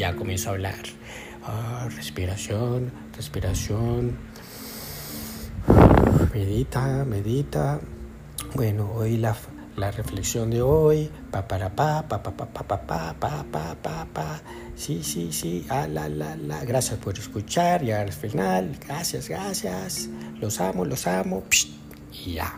ya comienzo a hablar. Ah, respiración, respiración. Medita, medita. Bueno, hoy la, la reflexión de hoy, pa para pa, pa pa pa pa pa pa pa pa pa pa. Sí, sí, sí, ah, la la la. Gracias por escuchar, ya al final. Gracias, gracias. Los amo, los amo. y ya.